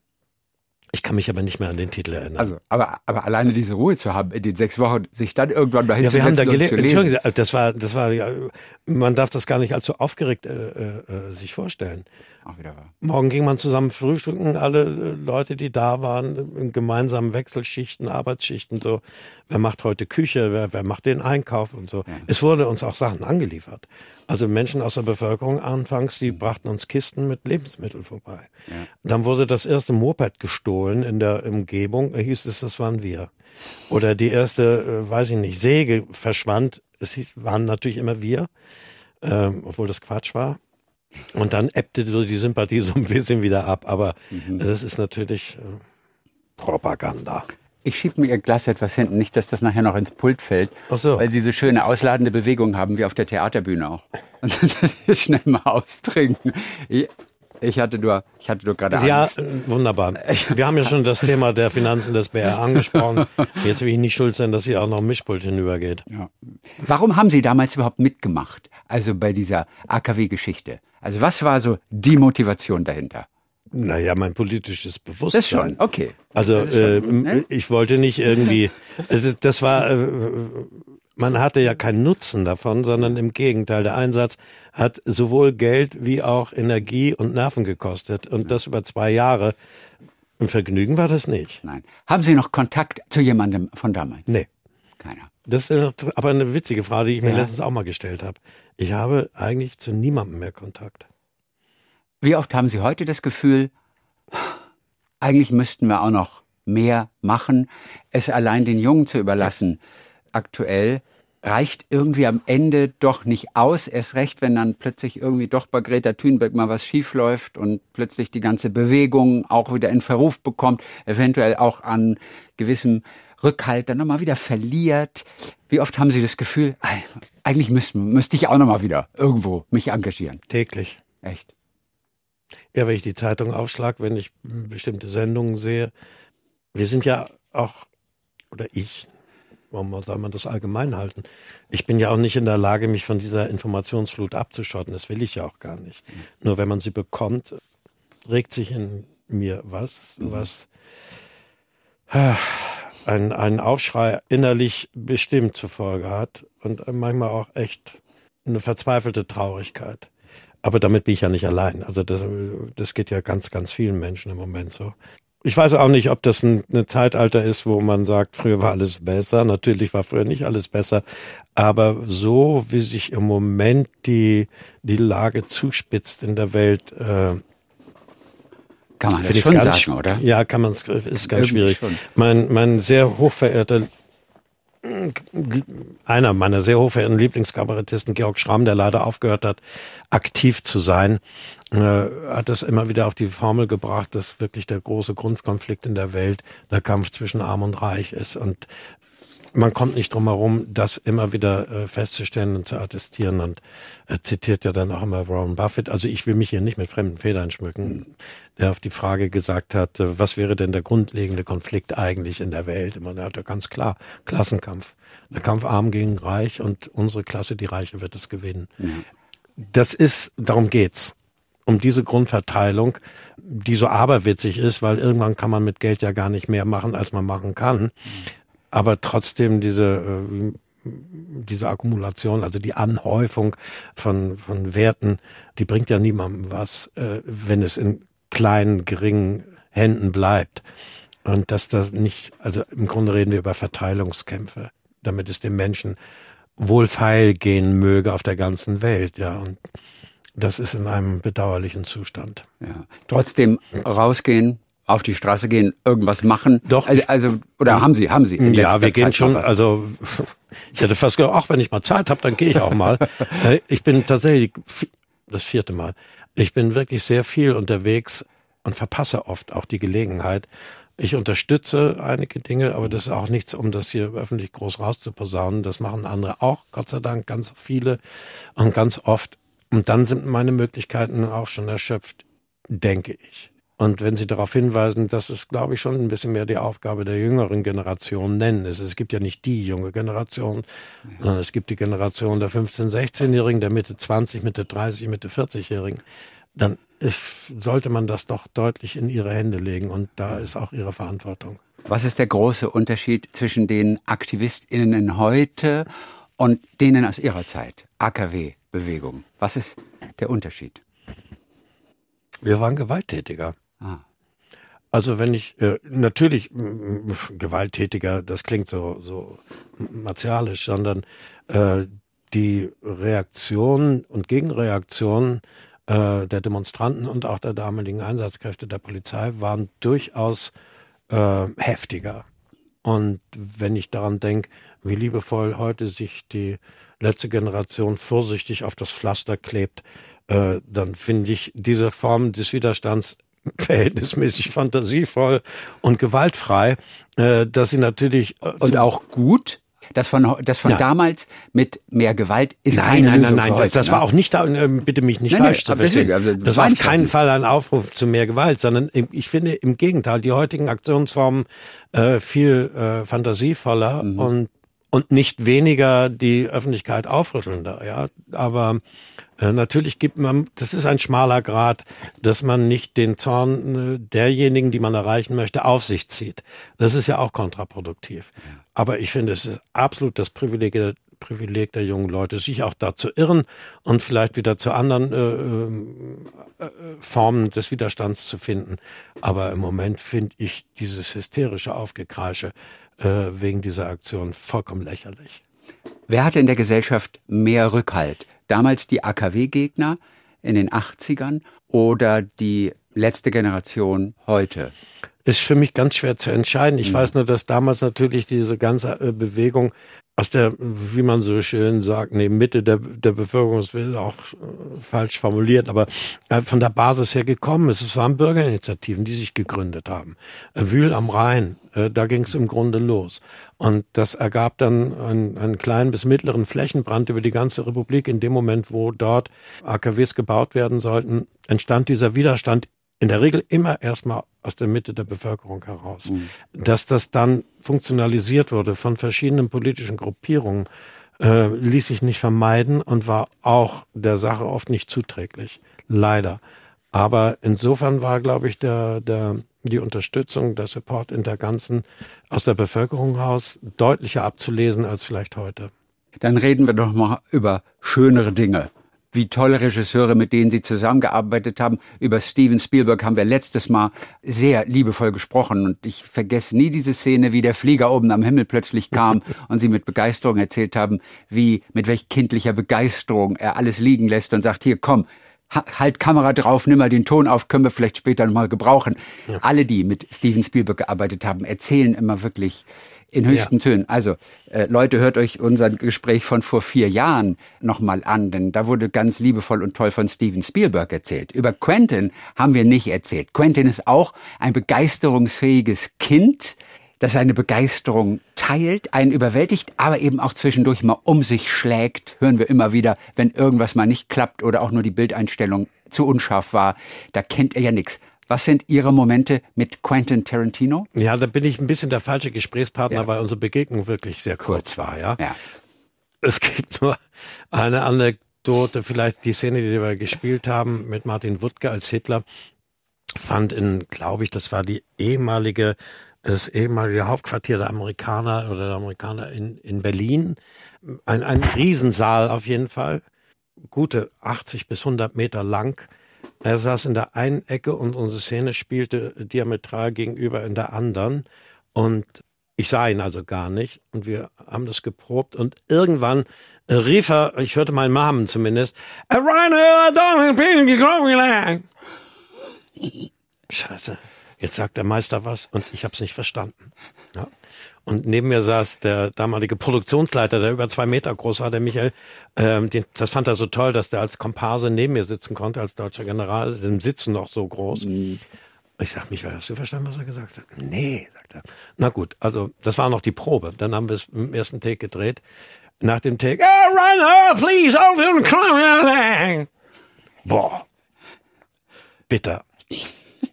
Ich kann mich aber nicht mehr an den Titel erinnern. Also, aber, aber alleine diese Ruhe zu haben in den sechs Wochen, sich dann irgendwann dahin ja, zu setzen haben da und zu lesen. Das war, das war, man darf das gar nicht allzu aufgeregt äh, äh, sich vorstellen. Auch wieder wahr. Morgen ging man zusammen frühstücken, alle äh, Leute, die da waren, in gemeinsamen Wechselschichten, Arbeitsschichten, so. Wer macht heute Küche, wer, wer macht den Einkauf und so. Ja. Es wurde uns auch Sachen angeliefert. Also Menschen aus der Bevölkerung anfangs, die brachten uns Kisten mit Lebensmitteln vorbei. Ja. Dann wurde das erste Moped gestohlen in der Umgebung, da hieß es, das waren wir. Oder die erste, äh, weiß ich nicht, Säge verschwand, es hieß, waren natürlich immer wir, ähm, obwohl das Quatsch war. Und dann ebbte so die Sympathie so ein bisschen wieder ab. Aber mhm. es ist natürlich äh, Propaganda. Ich schiebe mir Ihr Glas etwas hinten, nicht, dass das nachher noch ins Pult fällt. Ach so. Weil Sie so schöne ausladende Bewegungen haben, wie auf der Theaterbühne auch. Und das ist schnell mal austrinken. Ich, hatte nur, ich hatte nur gerade ja, Angst. Ja, wunderbar. Wir haben ja schon das Thema der Finanzen des BR angesprochen. Jetzt will ich nicht schuld sein, dass hier auch noch ein Mischpult hinübergeht. Ja. Warum haben Sie damals überhaupt mitgemacht? Also bei dieser AKW-Geschichte? Also was war so die Motivation dahinter? Naja, mein politisches Bewusstsein. Das schon, okay. Also äh, ne? ich wollte nicht irgendwie, also das war, äh, man hatte ja keinen Nutzen davon, sondern im Gegenteil, der Einsatz hat sowohl Geld wie auch Energie und Nerven gekostet und das über zwei Jahre. Ein Vergnügen war das nicht. Nein. Haben Sie noch Kontakt zu jemandem von damals? Nee. Keiner. Das ist aber eine witzige Frage, die ich mir ja. letztens auch mal gestellt habe. Ich habe eigentlich zu niemandem mehr Kontakt. Wie oft haben Sie heute das Gefühl, eigentlich müssten wir auch noch mehr machen, es allein den Jungen zu überlassen? Aktuell reicht irgendwie am Ende doch nicht aus, erst recht, wenn dann plötzlich irgendwie doch bei Greta Thunberg mal was schiefläuft und plötzlich die ganze Bewegung auch wieder in Verruf bekommt, eventuell auch an gewissem Rückhalt dann nochmal wieder verliert. Wie oft haben Sie das Gefühl, eigentlich müsste, müsste ich auch nochmal wieder irgendwo mich engagieren? Täglich. Echt? Ja, wenn ich die Zeitung aufschlag, wenn ich bestimmte Sendungen sehe. Wir sind ja auch, oder ich, Warum soll man das allgemein halten? Ich bin ja auch nicht in der Lage, mich von dieser Informationsflut abzuschotten. Das will ich ja auch gar nicht. Mhm. Nur wenn man sie bekommt, regt sich in mir was, mhm. was ein, einen Aufschrei innerlich bestimmt zur Folge hat und manchmal auch echt eine verzweifelte Traurigkeit. Aber damit bin ich ja nicht allein. Also das, das geht ja ganz, ganz vielen Menschen im Moment so. Ich weiß auch nicht, ob das ein, ein Zeitalter ist, wo man sagt, früher war alles besser. Natürlich war früher nicht alles besser. Aber so wie sich im Moment die, die Lage zuspitzt in der Welt, äh, kann man das schon ganz, sagen, oder? Ja, kann man, ist ganz Irgendwie schwierig. Schon. Mein, mein sehr hochverehrter einer meiner sehr hochverehrten Lieblingskabarettisten, Georg Schramm, der leider aufgehört hat, aktiv zu sein, äh, hat es immer wieder auf die Formel gebracht, dass wirklich der große Grundkonflikt in der Welt der Kampf zwischen Arm und Reich ist. Und man kommt nicht drum herum, das immer wieder äh, festzustellen und zu attestieren und äh, zitiert ja dann auch immer Warren Buffett. Also ich will mich hier nicht mit fremden Federn schmücken, der auf die Frage gesagt hat, äh, was wäre denn der grundlegende Konflikt eigentlich in der Welt? Er hat ja ganz klar, Klassenkampf. Der Kampf arm gegen reich und unsere Klasse, die Reiche, wird es gewinnen. Mhm. Das ist, darum geht's um diese Grundverteilung, die so aberwitzig ist, weil irgendwann kann man mit Geld ja gar nicht mehr machen, als man machen kann aber trotzdem diese äh, diese Akkumulation, also die Anhäufung von, von Werten, die bringt ja niemandem was, äh, wenn es in kleinen, geringen Händen bleibt. Und dass das nicht, also im Grunde reden wir über Verteilungskämpfe, damit es dem Menschen wohlfeil gehen möge auf der ganzen Welt, ja. Und das ist in einem bedauerlichen Zustand. Ja. Trotzdem rausgehen, auf die Straße gehen, irgendwas machen? Doch. Also, also oder haben Sie, haben Sie? ja, wir gehen schon. Also ich hätte fast gesagt, ach, wenn ich mal Zeit habe, dann gehe ich auch mal. Äh, ich bin tatsächlich das vierte Mal. Ich bin wirklich sehr viel unterwegs und verpasse oft auch die Gelegenheit. Ich unterstütze einige Dinge, aber das ist auch nichts, um das hier öffentlich groß rauszuposaunen. Das machen andere auch, Gott sei Dank, ganz viele und ganz oft. Und dann sind meine Möglichkeiten auch schon erschöpft, denke ich. Und wenn Sie darauf hinweisen, dass es, glaube ich, schon ein bisschen mehr die Aufgabe der jüngeren Generation nennen ist. Es gibt ja nicht die junge Generation, ja. sondern es gibt die Generation der 15-, 16-Jährigen, der Mitte 20, Mitte 30, Mitte 40-Jährigen. Dann ist, sollte man das doch deutlich in ihre Hände legen und da ist auch ihre Verantwortung. Was ist der große Unterschied zwischen den AktivistInnen heute und denen aus ihrer Zeit? AKW-Bewegung. Was ist der Unterschied? Wir waren gewalttätiger. Ah. Also wenn ich äh, natürlich gewalttätiger, das klingt so so martialisch, sondern äh, die Reaktion und Gegenreaktion äh, der Demonstranten und auch der damaligen Einsatzkräfte der Polizei waren durchaus äh, heftiger. Und wenn ich daran denke, wie liebevoll heute sich die letzte Generation vorsichtig auf das Pflaster klebt, äh, dann finde ich diese Form des Widerstands verhältnismäßig fantasievoll und gewaltfrei, äh, dass sie natürlich äh, und auch gut. Das von, das von ja. damals mit mehr Gewalt ist nein, keine nein, Lösung nein, nein, heute, das ne? war auch nicht da, äh, bitte mich nicht nein, falsch zu verstehen. Also, das war auf keinen Fall ein Aufruf zu mehr Gewalt, sondern ich finde im Gegenteil, die heutigen Aktionsformen äh, viel äh, fantasievoller mhm. und und nicht weniger die Öffentlichkeit aufrüttelnder, ja. Aber äh, natürlich gibt man, das ist ein schmaler Grad, dass man nicht den Zorn äh, derjenigen, die man erreichen möchte, auf sich zieht. Das ist ja auch kontraproduktiv. Aber ich finde, es ist absolut das Privileg der, Privileg der jungen Leute, sich auch da zu irren und vielleicht wieder zu anderen äh, äh, Formen des Widerstands zu finden. Aber im Moment finde ich dieses hysterische Aufgekreische äh, wegen dieser Aktion vollkommen lächerlich. Wer hatte in der Gesellschaft mehr Rückhalt? Damals die AKW-Gegner in den 80ern oder die letzte Generation heute? Ist für mich ganz schwer zu entscheiden. Ich mhm. weiß nur, dass damals natürlich diese ganze äh, Bewegung aus der, wie man so schön sagt, nee, Mitte der, der Bevölkerung, auch äh, falsch formuliert, aber äh, von der Basis her gekommen ist. Es waren Bürgerinitiativen, die sich gegründet haben. Äh, Wühl am Rhein, da ging es im Grunde los. Und das ergab dann einen, einen kleinen bis mittleren Flächenbrand über die ganze Republik. In dem Moment, wo dort AKWs gebaut werden sollten, entstand dieser Widerstand in der Regel immer erstmal aus der Mitte der Bevölkerung heraus. Mhm. Dass das dann funktionalisiert wurde von verschiedenen politischen Gruppierungen, äh, ließ sich nicht vermeiden und war auch der Sache oft nicht zuträglich. Leider. Aber insofern war, glaube ich, der, der, die Unterstützung, der Support in der ganzen, aus der Bevölkerung heraus deutlicher abzulesen als vielleicht heute. Dann reden wir doch mal über schönere Dinge wie tolle Regisseure, mit denen Sie zusammengearbeitet haben. Über Steven Spielberg haben wir letztes Mal sehr liebevoll gesprochen und ich vergesse nie diese Szene, wie der Flieger oben am Himmel plötzlich kam und Sie mit Begeisterung erzählt haben, wie, mit welch kindlicher Begeisterung er alles liegen lässt und sagt, hier komm, halt Kamera drauf, nimm mal den Ton auf, können wir vielleicht später nochmal gebrauchen. Ja. Alle, die mit Steven Spielberg gearbeitet haben, erzählen immer wirklich in höchsten ja. Tönen. Also äh, Leute, hört euch unser Gespräch von vor vier Jahren nochmal an, denn da wurde ganz liebevoll und toll von Steven Spielberg erzählt. Über Quentin haben wir nicht erzählt. Quentin ist auch ein begeisterungsfähiges Kind, das seine Begeisterung teilt, einen überwältigt, aber eben auch zwischendurch mal um sich schlägt, hören wir immer wieder, wenn irgendwas mal nicht klappt oder auch nur die Bildeinstellung zu unscharf war. Da kennt er ja nichts. Was sind Ihre Momente mit Quentin Tarantino? Ja, da bin ich ein bisschen der falsche Gesprächspartner, ja. weil unsere Begegnung wirklich sehr kurz war, ja. ja. Es gibt nur eine Anekdote, vielleicht die Szene, die wir gespielt haben mit Martin Wuttke als Hitler, fand in, glaube ich, das war die ehemalige, das ehemalige Hauptquartier der Amerikaner oder der Amerikaner in, in Berlin. Ein, ein Riesensaal auf jeden Fall. Gute 80 bis 100 Meter lang er saß in der einen Ecke und unsere Szene spielte diametral gegenüber in der anderen. Und ich sah ihn also gar nicht. Und wir haben das geprobt. Und irgendwann rief er, ich hörte meinen Namen zumindest, Scheiße. Jetzt sagt der Meister was und ich habe es nicht verstanden. Ja. Und neben mir saß der damalige Produktionsleiter, der über zwei Meter groß war, der Michael. Ähm, den, das fand er so toll, dass der als Komparse neben mir sitzen konnte, als deutscher General, im Sitzen noch so groß. Mhm. Ich sag, Michael, hast du verstanden, was er gesagt hat? Nee, sagt er. Na gut, also das war noch die Probe. Dann haben wir es im ersten Take gedreht. Nach dem Take, oh, run, oh, please, oh, Boah. Bitter.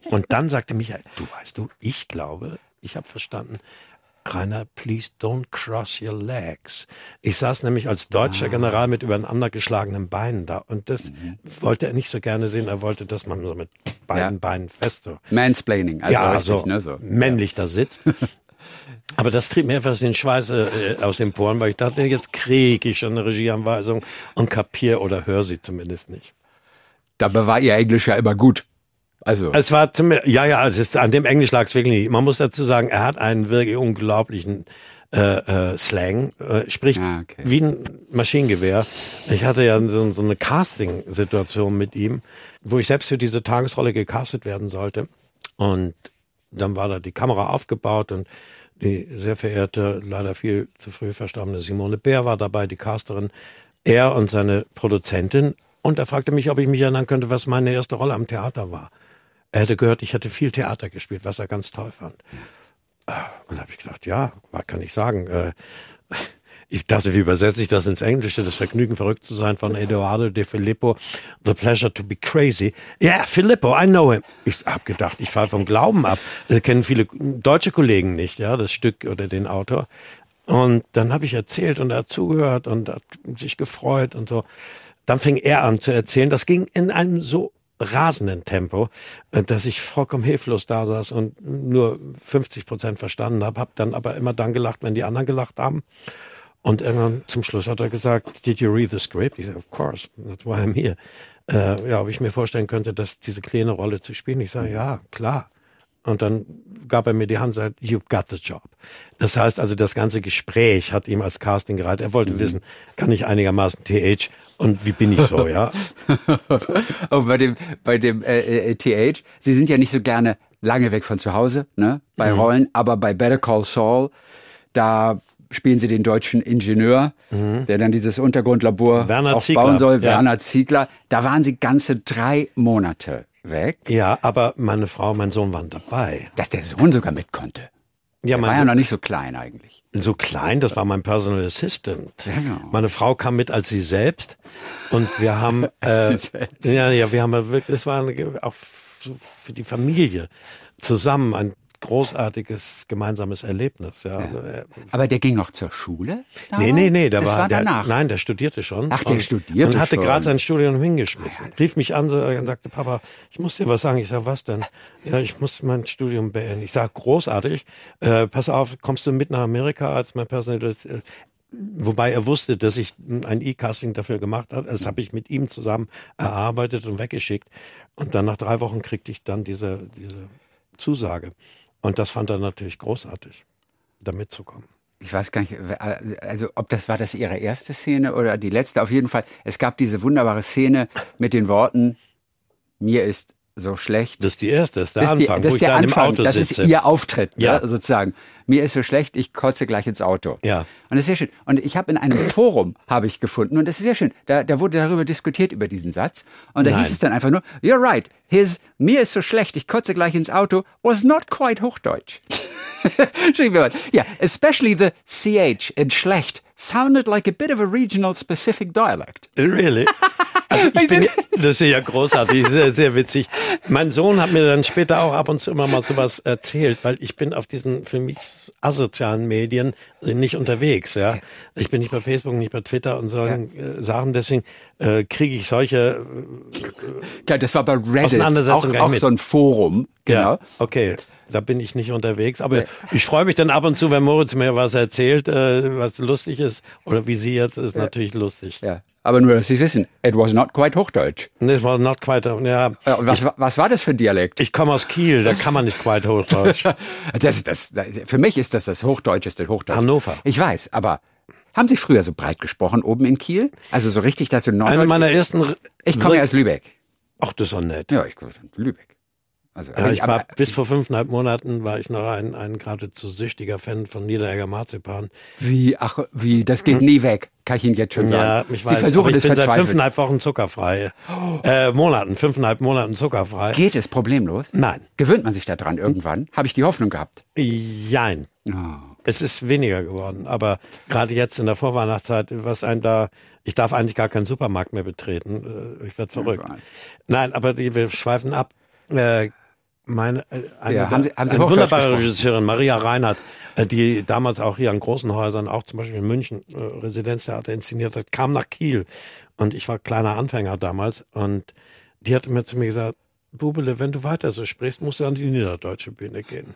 Und dann sagte Michael, du weißt du, ich glaube, ich habe verstanden, Rainer, please don't cross your legs. Ich saß nämlich als deutscher ah. General mit übereinander geschlagenen Beinen da und das mhm. wollte er nicht so gerne sehen. Er wollte, dass man so mit beiden ja. Beinen fest so. Mansplaining, also ja, richtig, so, ne, so männlich ja. da sitzt. Aber das trieb mir etwas den Schweiß äh, aus den Poren, weil ich dachte, jetzt kriege ich schon eine Regieanweisung und kapier oder höre sie zumindest nicht. Dabei war ihr Englisch ja immer gut. Also. Es war ziemlich, ja, ja, es ist, an dem Englisch lag es wirklich nicht. Man muss dazu sagen, er hat einen wirklich unglaublichen äh, äh, Slang, äh, spricht ah, okay. wie ein Maschinengewehr. Ich hatte ja so, so eine Casting-Situation mit ihm, wo ich selbst für diese Tagesrolle gecastet werden sollte. Und dann war da die Kamera aufgebaut und die sehr verehrte, leider viel zu früh verstorbene Simone Bär war dabei, die Casterin. Er und seine Produzentin. Und er fragte mich, ob ich mich erinnern könnte, was meine erste Rolle am Theater war. Er hätte gehört, ich hätte viel Theater gespielt, was er ganz toll fand. Und da habe ich gedacht, ja, was kann ich sagen? Äh, ich dachte, wie übersetze ich das ins Englische? Das Vergnügen, verrückt zu sein von Eduardo de Filippo. The pleasure to be crazy. Ja, yeah, Filippo, I know him. Ich habe gedacht, ich falle vom Glauben ab. Das kennen viele deutsche Kollegen nicht, ja, das Stück oder den Autor. Und dann habe ich erzählt und er hat zugehört und hat sich gefreut und so. Dann fing er an zu erzählen. Das ging in einem so rasenden Tempo, äh, dass ich vollkommen hilflos da saß und nur 50 Prozent verstanden habe, habe dann aber immer dann gelacht, wenn die anderen gelacht haben. Und irgendwann zum Schluss hat er gesagt, did you read the script? Ich sage, of course, that's why I'm here. Äh, ja, ob ich mir vorstellen könnte, dass diese kleine Rolle zu spielen. Ich sage, ja, klar. Und dann gab er mir die Hand und sagte, you got the job. Das heißt also, das ganze Gespräch hat ihm als Casting gereiht. Er wollte mhm. wissen, kann ich einigermaßen TH und wie bin ich so, ja? und bei dem, bei dem äh, äh, TH, Sie sind ja nicht so gerne lange weg von zu Hause, ne? Bei mhm. Rollen, aber bei Better Call Saul, da spielen sie den deutschen Ingenieur, mhm. der dann dieses Untergrundlabor Werner aufbauen soll, ja. Werner Ziegler. Da waren sie ganze drei Monate weg. Ja, aber meine Frau, mein Sohn waren dabei. Dass der Sohn sogar mit konnte. Ja, der war ja noch nicht so klein eigentlich. So klein, das war mein Personal Assistant. Genau. Meine Frau kam mit als sie selbst und wir haben äh, ja ja wir haben wirklich, es war auch für die Familie zusammen ein großartiges gemeinsames Erlebnis. Ja. ja. Aber der ging noch zur Schule? Damals? Nee, nee, nee, der das war, war der, danach. Nein, der studierte schon. Ach, der und, studierte Und hatte gerade sein Studium hingeschmissen. Rief mich an und sagte, Papa, ich muss dir was sagen. Ich sag, was denn? Ja, ich muss mein Studium beenden. Ich sag, großartig. Äh, pass auf, kommst du mit nach Amerika als mein personelles äh, Wobei er wusste, dass ich ein E-Casting dafür gemacht habe. Das habe ich mit ihm zusammen erarbeitet und weggeschickt. Und dann nach drei Wochen kriegte ich dann diese, diese Zusage. Und das fand er natürlich großartig, da mitzukommen. Ich weiß gar nicht, also ob das war das ihre erste Szene oder die letzte. Auf jeden Fall, es gab diese wunderbare Szene mit den Worten, mir ist so schlecht. Das ist die erste, das ist der das Anfang, die, das wo ist der Anfang, das sitze. ist ihr Auftritt, ja. Ne, sozusagen. Mir ist so schlecht, ich kotze gleich ins Auto. Ja. Und das ist sehr schön. Und ich habe in einem Forum habe ich gefunden und das ist sehr schön. Da, da wurde darüber diskutiert über diesen Satz und da Nein. hieß es dann einfach nur, you're right, his mir ist so schlecht, ich kotze gleich ins Auto was not quite Hochdeutsch. yeah, especially the ch in schlecht sounded like a bit of a regional specific dialect. Really? Also bin, das ist ja großartig, sehr, sehr witzig. Mein Sohn hat mir dann später auch ab und zu immer mal sowas erzählt, weil ich bin auf diesen für mich asozialen Medien nicht unterwegs. Ja, ich bin nicht bei Facebook, nicht bei Twitter und so ja. Äh, Sachen. Deswegen äh, kriege ich solche. Äh, Klar, das war bei Reddit auch, auch so ein Forum. Genau. Ja, okay da bin ich nicht unterwegs. Aber ja. ich freue mich dann ab und zu, wenn Moritz mir was erzählt, äh, was lustig ist. Oder wie sie jetzt ist, ja. natürlich lustig. Ja. Aber nur, dass Sie wissen, it was not quite Hochdeutsch. It was not quite, ja. Was, ich, was war das für ein Dialekt? Ich komme aus Kiel, da kann man nicht quite Hochdeutsch. das, das, das, für mich ist das das Hochdeutscheste Hochdeutsch. Hannover. Ich weiß, aber haben Sie früher so breit gesprochen oben in Kiel? Also so richtig, dass du Norddeutsch... Eine meiner ersten... Ich komme ja aus Lübeck. Ach, das ist doch nett. Ja, ich komme aus Lübeck. Also, ja, ich war bis vor fünfeinhalb Monaten war ich noch ein, ein geradezu süchtiger Fan von Niederegger Marzipan. Wie, ach, wie, das geht nie weg, kann ich Ihnen jetzt schon sagen. Ja, ich weiß, Sie versuchen ich bin seit fünfeinhalb Wochen zuckerfrei. Oh. Äh, Monaten, fünfeinhalb Monaten zuckerfrei. Geht es problemlos? Nein. Gewöhnt man sich daran irgendwann? Habe ich die Hoffnung gehabt? Jein. Oh. Es ist weniger geworden, aber gerade jetzt in der Vorweihnachtszeit, was ein da, ich darf eigentlich gar keinen Supermarkt mehr betreten. Äh, ich werde verrückt. Oh Nein, aber wir schweifen ab. Äh, meine, äh, eine, ja, haben Sie, haben Sie eine wunderbare Regisseurin, Maria Reinhardt, äh, die damals auch hier an großen Häusern, auch zum Beispiel in München, äh, Residenztheater inszeniert hat, kam nach Kiel. Und ich war kleiner Anfänger damals. Und die hatte mir zu mir gesagt, Bubele, wenn du weiter so sprichst, musst du an die niederdeutsche Bühne gehen.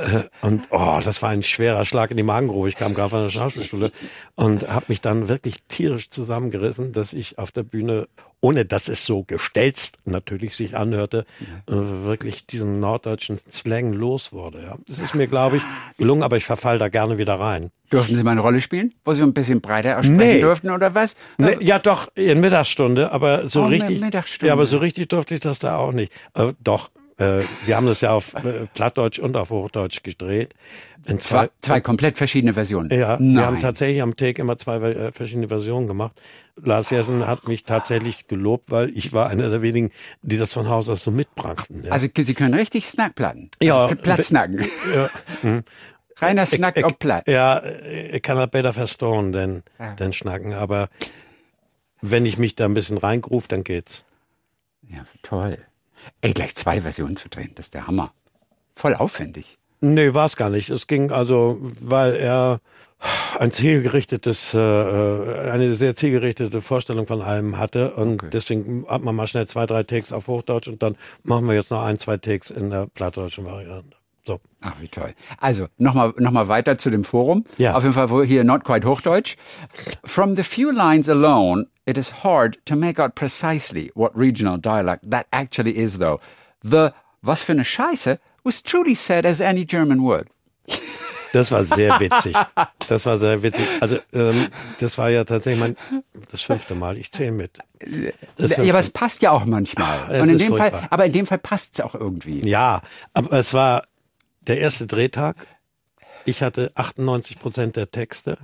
Äh, und oh, das war ein schwerer Schlag in die Magengrube. Ich kam gerade von der Schauspielschule und habe mich dann wirklich tierisch zusammengerissen, dass ich auf der Bühne, ohne dass es so gestelzt natürlich sich anhörte, äh, wirklich diesen norddeutschen Slang los wurde. Ja. Das ist mir, glaube ich, gelungen, aber ich verfall da gerne wieder rein. Durften Sie mal eine Rolle spielen, wo Sie ein bisschen breiter aussprechen nee. durften oder was? Nee, ja, doch, in Mittagsstunde, aber so oh, richtig. Ja, aber so richtig durfte ich das da auch nicht. Äh, doch, äh, wir haben das ja auf äh, Plattdeutsch und auf Hochdeutsch gedreht. In zwei, zwei, zwei komplett verschiedene Versionen. Ja, Nein. wir haben tatsächlich am Take immer zwei äh, verschiedene Versionen gemacht. Lars Jessen hat mich tatsächlich gelobt, weil ich war einer der wenigen, die das von Haus aus so mitbrachten. Ja. Also Sie können richtig Snackplatten. Ja. Also Plattsnacken. Ja. Hm. Reiner Snack ich, auf Platt. Ja, ich kann das besser verstauen, denn, ja. denn schnacken. Aber wenn ich mich da ein bisschen reingruf, dann geht's. Ja, toll. Ey, gleich zwei Versionen zu drehen, das ist der Hammer. Voll aufwendig. Nee, war es gar nicht. Es ging also, weil er ein zielgerichtetes, äh, äh, eine sehr zielgerichtete Vorstellung von allem hatte und okay. deswegen hat man mal schnell zwei, drei Takes auf Hochdeutsch und dann machen wir jetzt noch ein, zwei Takes in der plattdeutschen Variante. So. Ach, wie toll. Also, nochmal noch mal weiter zu dem Forum. Ja. Auf jeden Fall hier not quite Hochdeutsch. From the few lines alone, it is hard to make out precisely what regional dialect that actually is, though. The was für eine Scheiße was truly said as any German would. Das war sehr witzig. Das war sehr witzig. Also ähm, das war ja tatsächlich mein das fünfte Mal. Ich zähle mit. Ja, aber es passt ja auch manchmal. Ach, Und in dem Fall, aber in dem Fall passt es auch irgendwie. Ja, aber es war der erste Drehtag. Ich hatte 98 Prozent der Texte,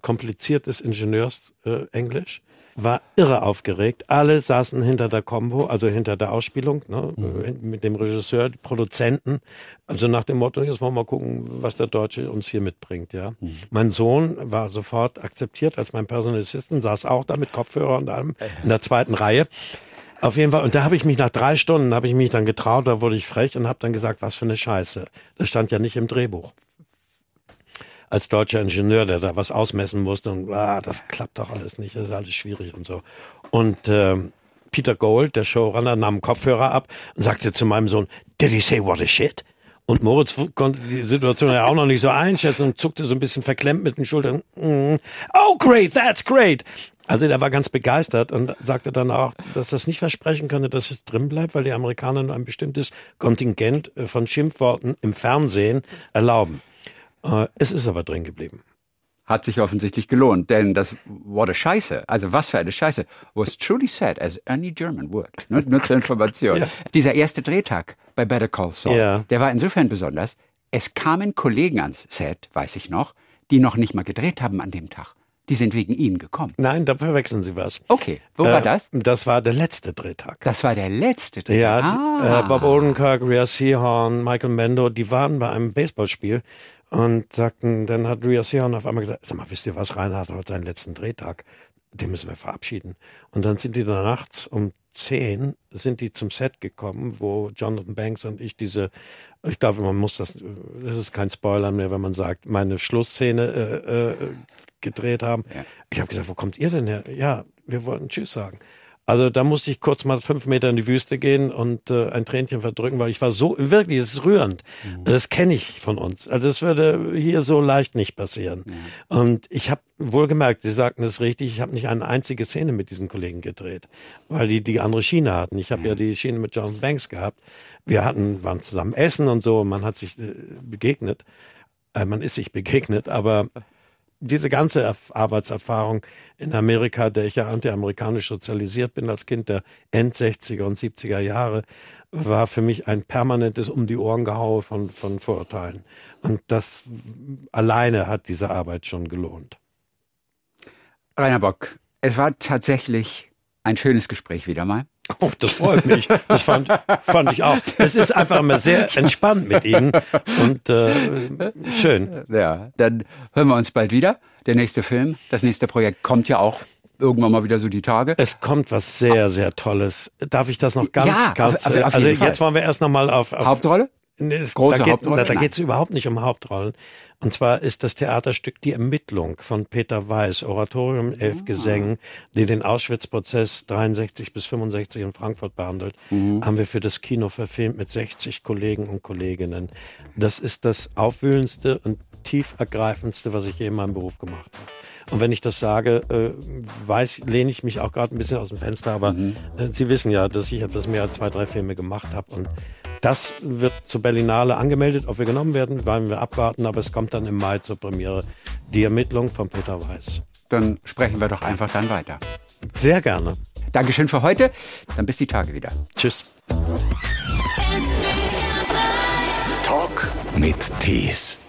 kompliziertes Ingenieursenglisch. Äh, war irre aufgeregt. Alle saßen hinter der Combo, also hinter der Ausspielung, ne, mhm. mit dem Regisseur, Produzenten. Also nach dem Motto, jetzt wollen wir mal gucken, was der Deutsche uns hier mitbringt, ja. Mhm. Mein Sohn war sofort akzeptiert als mein Personal Assistant, saß auch da mit Kopfhörer und allem in der zweiten Reihe. Auf jeden Fall. Und da habe ich mich nach drei Stunden, habe ich mich dann getraut, da wurde ich frech und habe dann gesagt, was für eine Scheiße. Das stand ja nicht im Drehbuch. Als deutscher Ingenieur, der da was ausmessen musste und ah, das klappt doch alles nicht, das ist alles schwierig und so. Und äh, Peter Gold, der Showrunner, nahm Kopfhörer ab und sagte zu meinem Sohn, did he say what a shit? Und Moritz konnte die Situation ja auch noch nicht so einschätzen und zuckte so ein bisschen verklemmt mit den Schultern. Mm, oh, great, that's great. Also der war ganz begeistert und sagte dann auch, dass das nicht versprechen könne, dass es drin bleibt, weil die Amerikaner nur ein bestimmtes Kontingent äh, von Schimpfworten im Fernsehen erlauben. Äh, es ist aber drin geblieben hat sich offensichtlich gelohnt, denn das a Scheiße, also was für eine Scheiße, was truly said as any German would. Nur, nur zur Information. ja. Dieser erste Drehtag bei Better Call Saul, ja. der war insofern besonders, es kamen Kollegen ans Set, weiß ich noch, die noch nicht mal gedreht haben an dem Tag. Die sind wegen Ihnen gekommen. Nein, da verwechseln Sie was. Okay, wo äh, war das? Das war der letzte Drehtag. Das war der letzte Drehtag? Ja, ah. äh, Bob Odenkirk, Rhea Seahorn, Michael Mendo, die waren bei einem Baseballspiel und sagten, dann hat Rhea Seahorn auf einmal gesagt, sag mal, wisst ihr was, Reinhard hat heute seinen letzten Drehtag, den müssen wir verabschieden. Und dann sind die da nachts um zehn, sind die zum Set gekommen, wo Jonathan Banks und ich diese, ich glaube, man muss das, das ist kein Spoiler mehr, wenn man sagt, meine Schlussszene äh, äh, gedreht haben. Ja. Ich habe gesagt, wo kommt ihr denn her? Ja, wir wollten Tschüss sagen. Also da musste ich kurz mal fünf Meter in die Wüste gehen und äh, ein Tränchen verdrücken, weil ich war so, wirklich, es ist rührend. Mhm. Das kenne ich von uns. Also es würde hier so leicht nicht passieren. Mhm. Und ich habe wohl gemerkt, Sie sagten es richtig, ich habe nicht eine einzige Szene mit diesen Kollegen gedreht, weil die die andere Schiene hatten. Ich habe mhm. ja die Schiene mit John Banks gehabt. Wir hatten, waren zusammen essen und so, man hat sich äh, begegnet. Äh, man ist sich begegnet, aber diese ganze Arbeitserfahrung in Amerika, der ich ja antiamerikanisch sozialisiert bin als Kind der End 60er und 70er Jahre, war für mich ein permanentes um die Ohren gehaue von, von Vorurteilen. Und das alleine hat diese Arbeit schon gelohnt. Rainer Bock, es war tatsächlich ein schönes Gespräch wieder mal. Oh, das freut mich. Das fand, fand ich auch. Es ist einfach immer sehr entspannt mit Ihnen und äh, schön. Ja, dann hören wir uns bald wieder. Der nächste Film, das nächste Projekt kommt ja auch irgendwann mal wieder so die Tage. Es kommt was sehr, sehr Tolles. Darf ich das noch ganz, ja, ganz? Auf, auf, auf also jetzt wollen wir erst noch mal auf, auf Hauptrolle. Es, Große da geht, Hauptrolle? Da, da geht es überhaupt nicht um Hauptrollen. Und zwar ist das Theaterstück Die Ermittlung von Peter Weiß, Oratorium elf ah. Gesängen, die den Auschwitz-Prozess 63 bis 65 in Frankfurt behandelt, mhm. haben wir für das Kino verfilmt mit 60 Kollegen und Kolleginnen. Das ist das aufwühlendste und tief ergreifendste, was ich je in meinem Beruf gemacht habe. Und wenn ich das sage, äh, weiß, lehne ich mich auch gerade ein bisschen aus dem Fenster, aber mhm. äh, Sie wissen ja, dass ich etwas mehr als zwei, drei Filme gemacht habe und das wird zur Berlinale angemeldet. Ob wir genommen werden, wollen wir abwarten, aber es kommt dann im Mai zur Premiere. Die Ermittlung von Peter Weiß. Dann sprechen wir doch einfach dann weiter. Sehr gerne. Dankeschön für heute. Dann bis die Tage wieder. Tschüss. Talk mit Tees.